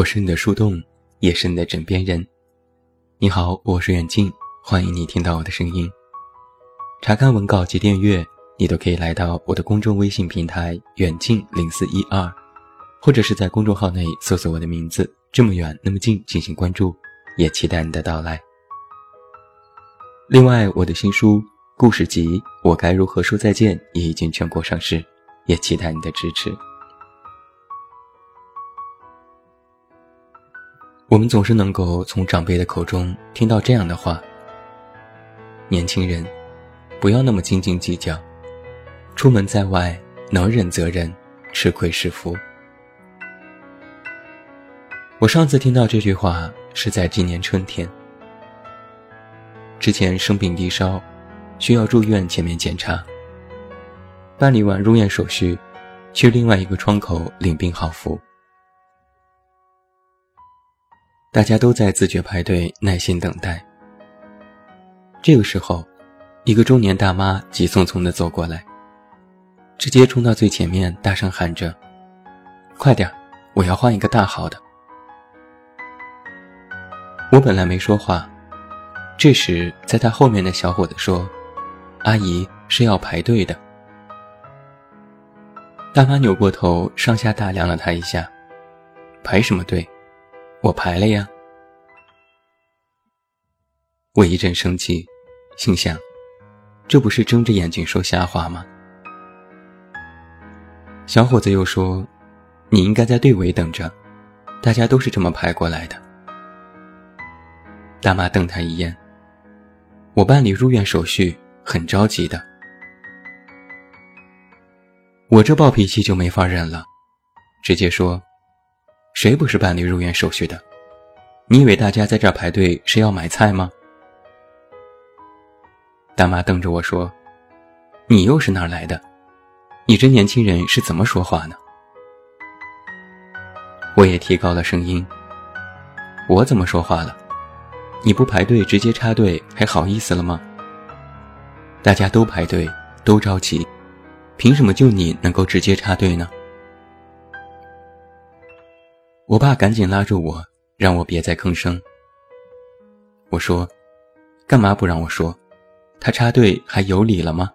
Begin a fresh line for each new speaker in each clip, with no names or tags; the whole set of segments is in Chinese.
我是你的树洞，也是你的枕边人。你好，我是远近，欢迎你听到我的声音。查看文稿及订阅，你都可以来到我的公众微信平台“远近零四一二”，或者是在公众号内搜索我的名字“这么远那么近”进行关注，也期待你的到来。另外，我的新书故事集《我该如何说再见》也已经全国上市，也期待你的支持。我们总是能够从长辈的口中听到这样的话：“年轻人，不要那么斤斤计较，出门在外，能忍则忍，吃亏是福。”我上次听到这句话是在今年春天，之前生病低烧，需要住院前面检查，办理完入院手续，去另外一个窗口领病号服。大家都在自觉排队，耐心等待。这个时候，一个中年大妈急匆匆地走过来，直接冲到最前面，大声喊着：“快点，我要换一个大号的！”我本来没说话，这时在他后面的小伙子说：“阿姨是要排队的。”大妈扭过头，上下打量了他一下：“排什么队？”我排了呀，我一阵生气，心想：这不是睁着眼睛说瞎话吗？小伙子又说：“你应该在队尾等着，大家都是这么排过来的。”大妈瞪他一眼：“我办理入院手续，很着急的。”我这暴脾气就没法忍了，直接说。谁不是办理入院手续的？你以为大家在这儿排队是要买菜吗？大妈瞪着我说：“你又是哪儿来的？你这年轻人是怎么说话呢？”我也提高了声音：“我怎么说话了？你不排队直接插队还好意思了吗？大家都排队都着急，凭什么就你能够直接插队呢？”我爸赶紧拉住我，让我别再吭声。我说：“干嘛不让我说？他插队还有理了吗？”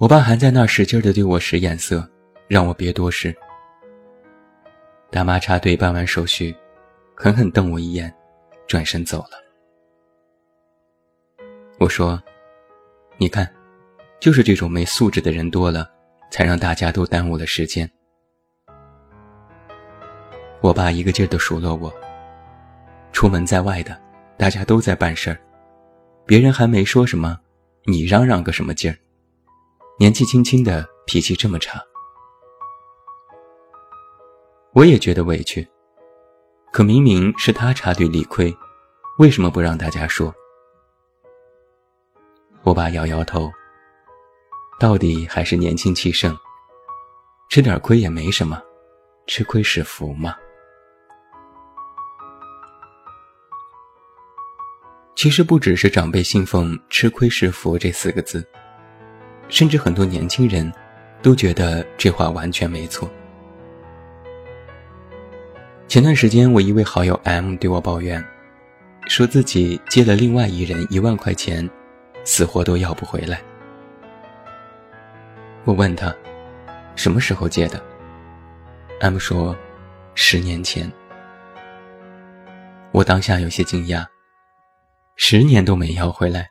我爸还在那儿使劲的对我使眼色，让我别多事。大妈插队办完手续，狠狠瞪我一眼，转身走了。我说：“你看，就是这种没素质的人多了，才让大家都耽误了时间。”我爸一个劲儿地数落我：“出门在外的，大家都在办事儿，别人还没说什么，你嚷嚷个什么劲儿？年纪轻轻的脾气这么差。”我也觉得委屈，可明明是他插队理亏，为什么不让大家说？我爸摇摇头：“到底还是年轻气盛，吃点亏也没什么，吃亏是福嘛。”其实不只是长辈信奉“吃亏是福”这四个字，甚至很多年轻人，都觉得这话完全没错。前段时间，我一位好友 M 对我抱怨，说自己借了另外一人一万块钱，死活都要不回来。我问他，什么时候借的？M 说，十年前。我当下有些惊讶。十年都没要回来，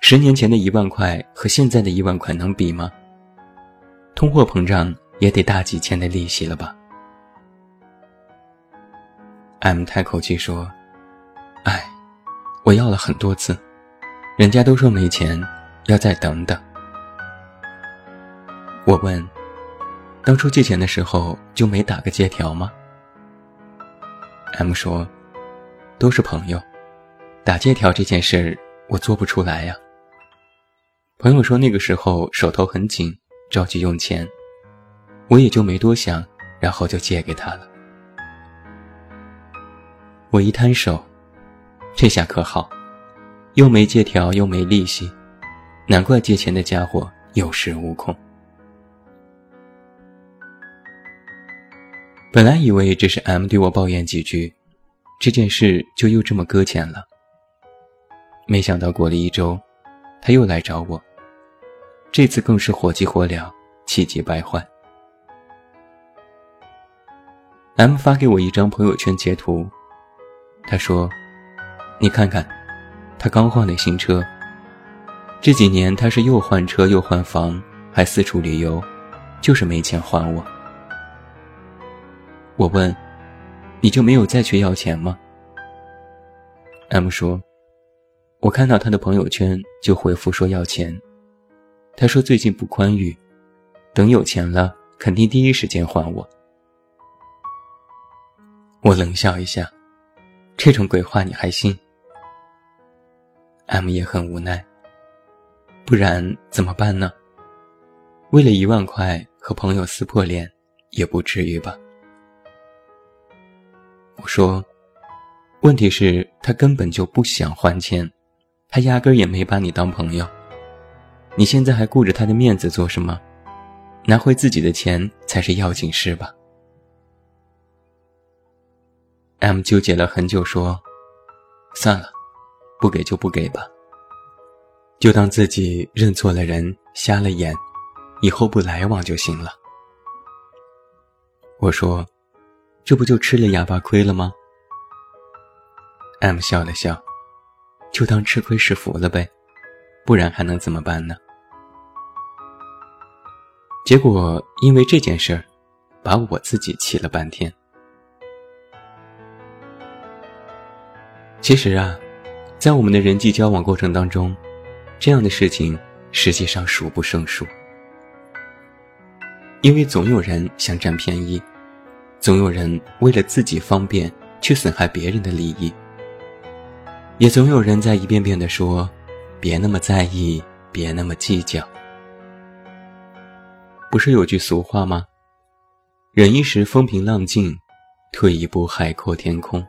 十年前的一万块和现在的一万块能比吗？通货膨胀也得大几千的利息了吧？M 叹口气说：“哎，我要了很多次，人家都说没钱，要再等等。”我问：“当初借钱的时候就没打个借条吗？”M 说：“都是朋友。”打借条这件事儿，我做不出来呀。朋友说那个时候手头很紧，着急用钱，我也就没多想，然后就借给他了。我一摊手，这下可好，又没借条，又没利息，难怪借钱的家伙有恃无恐。本来以为这是 M 对我抱怨几句，这件事就又这么搁浅了。没想到过了一周，他又来找我。这次更是火急火燎，气急败坏。M 发给我一张朋友圈截图，他说：“你看看，他刚换的新车。这几年他是又换车又换房，还四处旅游，就是没钱还我。”我问：“你就没有再去要钱吗？”M 说：“我看到他的朋友圈就回复说要钱。他说最近不宽裕，等有钱了肯定第一时间还我。”我冷笑一下：“这种鬼话你还信？”M 也很无奈。不然怎么办呢？为了一万块和朋友撕破脸，也不至于吧？我说，问题是，他根本就不想还钱，他压根也没把你当朋友。你现在还顾着他的面子做什么？拿回自己的钱才是要紧事吧？M 纠结了很久，说：“算了，不给就不给吧，就当自己认错了人，瞎了眼，以后不来往就行了。”我说。这不就吃了哑巴亏了吗？M 笑了笑，就当吃亏是福了呗，不然还能怎么办呢？结果因为这件事儿，把我自己气了半天。其实啊，在我们的人际交往过程当中，这样的事情实际上数不胜数，因为总有人想占便宜。总有人为了自己方便去损害别人的利益，也总有人在一遍遍的说：“别那么在意，别那么计较。”不是有句俗话吗？“忍一时风平浪静，退一步海阔天空。”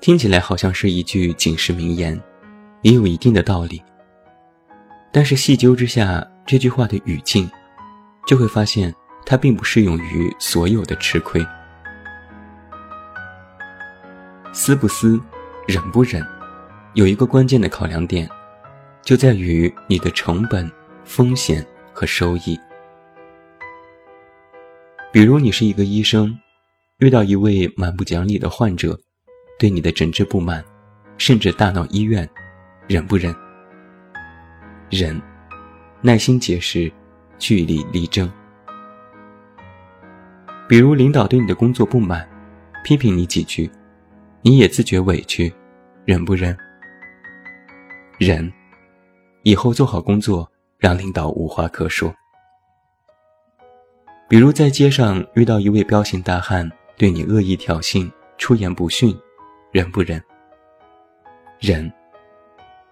听起来好像是一句警示名言，也有一定的道理。但是细究之下，这句话的语境，就会发现。它并不适用于所有的吃亏。撕不撕，忍不忍，有一个关键的考量点，就在于你的成本、风险和收益。比如，你是一个医生，遇到一位蛮不讲理的患者，对你的诊治不满，甚至大闹医院，忍不忍？忍，耐心解释，据理力争。比如领导对你的工作不满，批评你几句，你也自觉委屈，忍不忍？忍，以后做好工作，让领导无话可说。比如在街上遇到一位彪形大汉对你恶意挑衅、出言不逊，忍不忍？忍，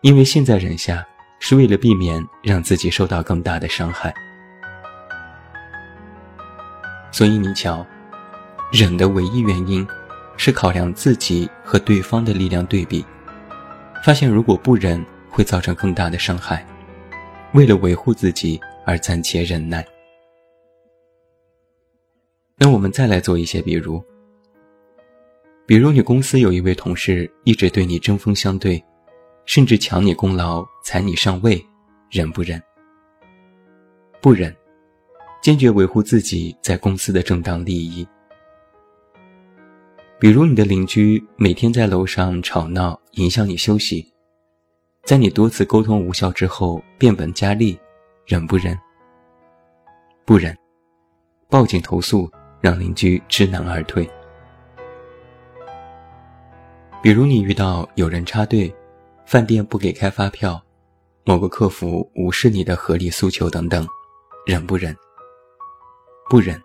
因为现在忍下是为了避免让自己受到更大的伤害。所以你瞧，忍的唯一原因，是考量自己和对方的力量对比，发现如果不忍会造成更大的伤害，为了维护自己而暂且忍耐。那我们再来做一些比如，比如你公司有一位同事一直对你针锋相对，甚至抢你功劳、踩你上位，忍不忍？不忍。坚决维护自己在公司的正当利益。比如你的邻居每天在楼上吵闹，影响你休息，在你多次沟通无效之后变本加厉，忍不忍？不忍，报警投诉，让邻居知难而退。比如你遇到有人插队，饭店不给开发票，某个客服无视你的合理诉求等等，忍不忍？不忍，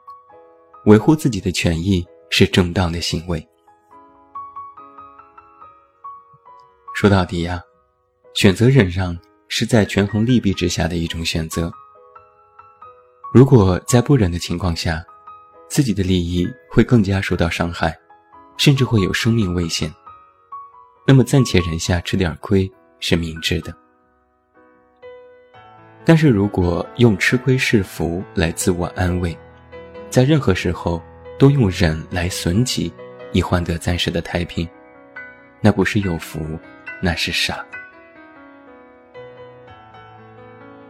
维护自己的权益是正当的行为。说到底呀，选择忍让是在权衡利弊之下的一种选择。如果在不忍的情况下，自己的利益会更加受到伤害，甚至会有生命危险，那么暂且忍下吃点亏是明智的。但是如果用吃亏是福来自我安慰，在任何时候都用忍来损己，以换得暂时的太平，那不是有福，那是傻。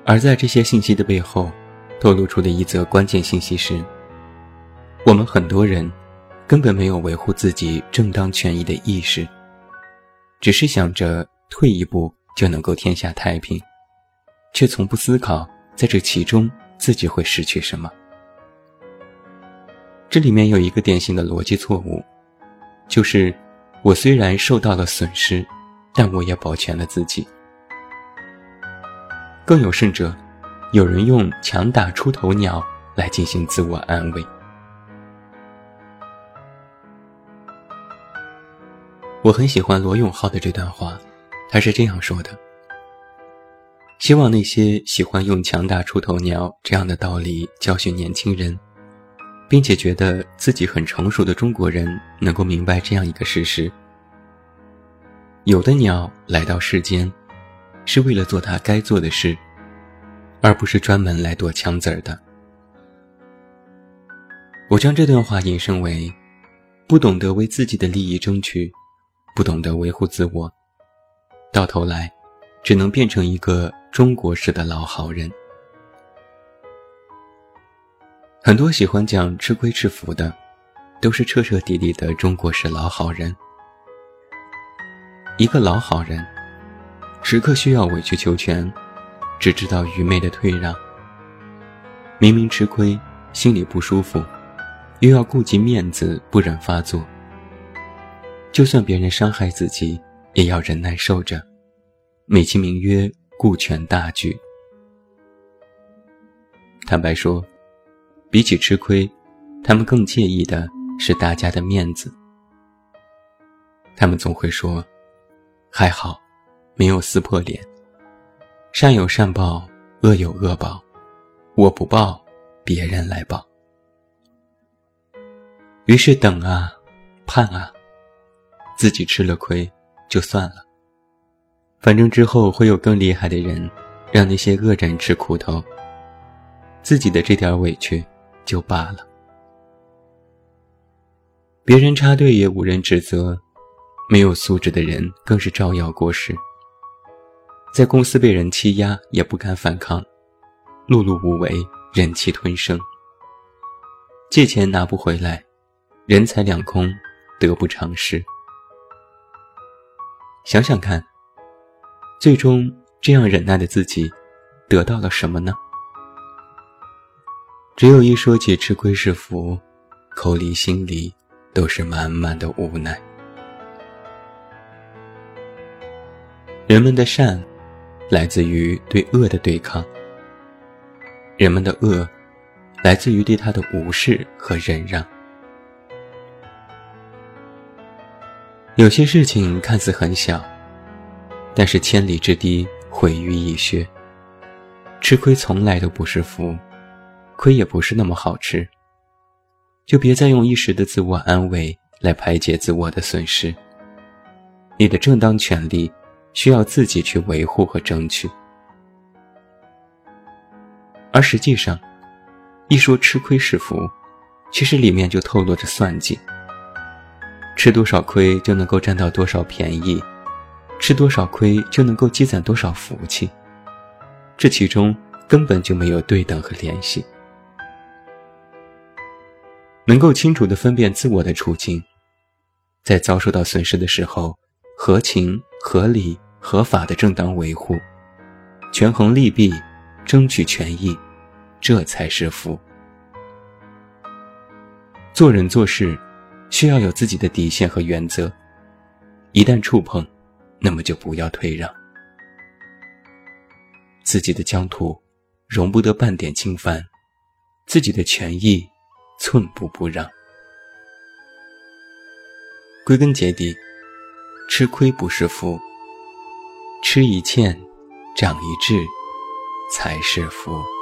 而在这些信息的背后，透露出的一则关键信息是：我们很多人根本没有维护自己正当权益的意识，只是想着退一步就能够天下太平，却从不思考在这其中自己会失去什么。这里面有一个典型的逻辑错误，就是我虽然受到了损失，但我也保全了自己。更有甚者，有人用“强打出头鸟”来进行自我安慰。我很喜欢罗永浩的这段话，他是这样说的：“希望那些喜欢用‘强打出头鸟’这样的道理教训年轻人，并且觉得自己很成熟的中国人，能够明白这样一个事实：有的鸟来到世间。”是为了做它该做的事，而不是专门来躲枪子儿的。我将这段话引申为：不懂得为自己的利益争取，不懂得维护自我，到头来，只能变成一个中国式的老好人。很多喜欢讲吃亏吃福的，都是彻彻底底的中国式老好人。一个老好人。时刻需要委曲求全，只知道愚昧的退让。明明吃亏，心里不舒服，又要顾及面子，不忍发作。就算别人伤害自己，也要忍耐受着，美其名曰顾全大局。坦白说，比起吃亏，他们更介意的是大家的面子。他们总会说：“还好。”没有撕破脸，善有善报，恶有恶报，我不报，别人来报。于是等啊，盼啊，自己吃了亏就算了，反正之后会有更厉害的人，让那些恶人吃苦头，自己的这点委屈就罢了。别人插队也无人指责，没有素质的人更是照耀过世。在公司被人欺压也不敢反抗，碌碌无为，忍气吞声。借钱拿不回来，人财两空，得不偿失。想想看，最终这样忍耐的自己，得到了什么呢？只有一说起吃亏是福，口里心里都是满满的无奈。人们的善。来自于对恶的对抗，人们的恶，来自于对他的无视和忍让。有些事情看似很小，但是千里之堤毁于蚁穴。吃亏从来都不是福，亏也不是那么好吃。就别再用一时的自我安慰来排解自我的损失。你的正当权利。需要自己去维护和争取，而实际上，一说吃亏是福，其实里面就透露着算计。吃多少亏就能够占到多少便宜，吃多少亏就能够积攒多少福气，这其中根本就没有对等和联系。能够清楚地分辨自我的处境，在遭受到损失的时候，合情合理。合法的正当维护，权衡利弊，争取权益，这才是福。做人做事，需要有自己的底线和原则，一旦触碰，那么就不要退让。自己的疆土，容不得半点侵犯；自己的权益，寸步不让。归根结底，吃亏不是福。吃一堑，长一智，才是福。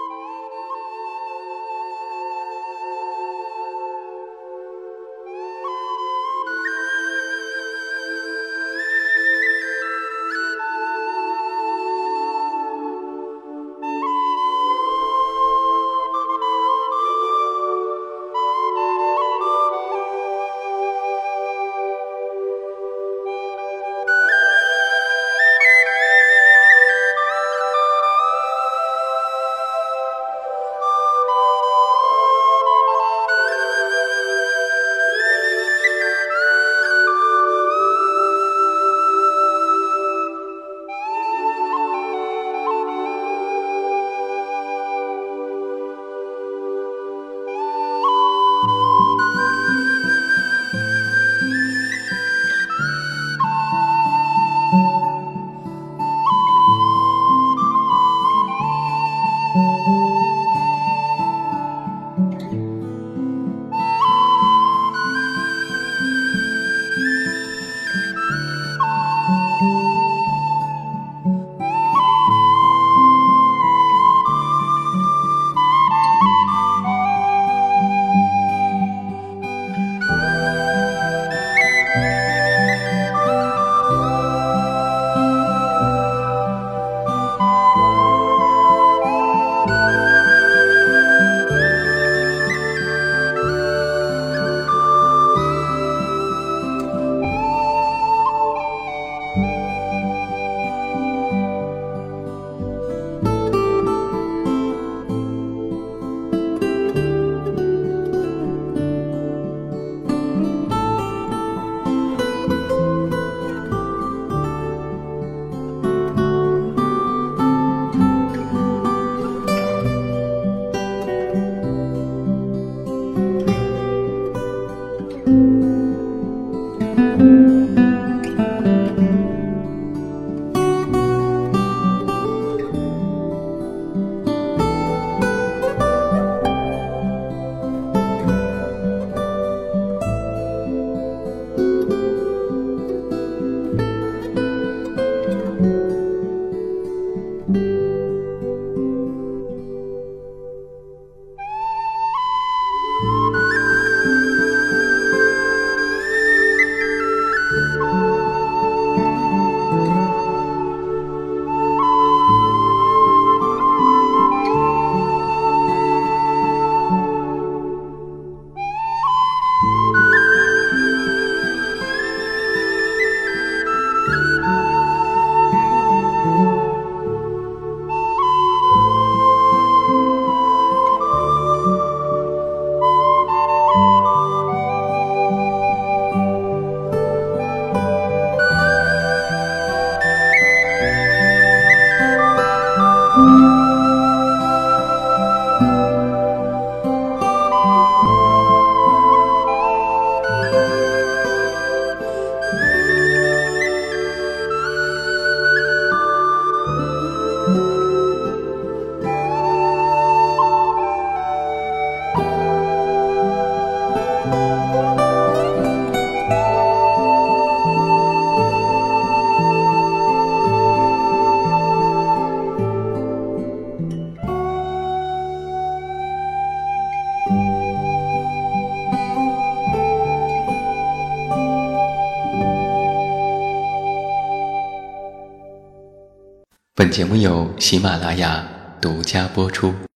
本节目由喜马拉雅独家播出。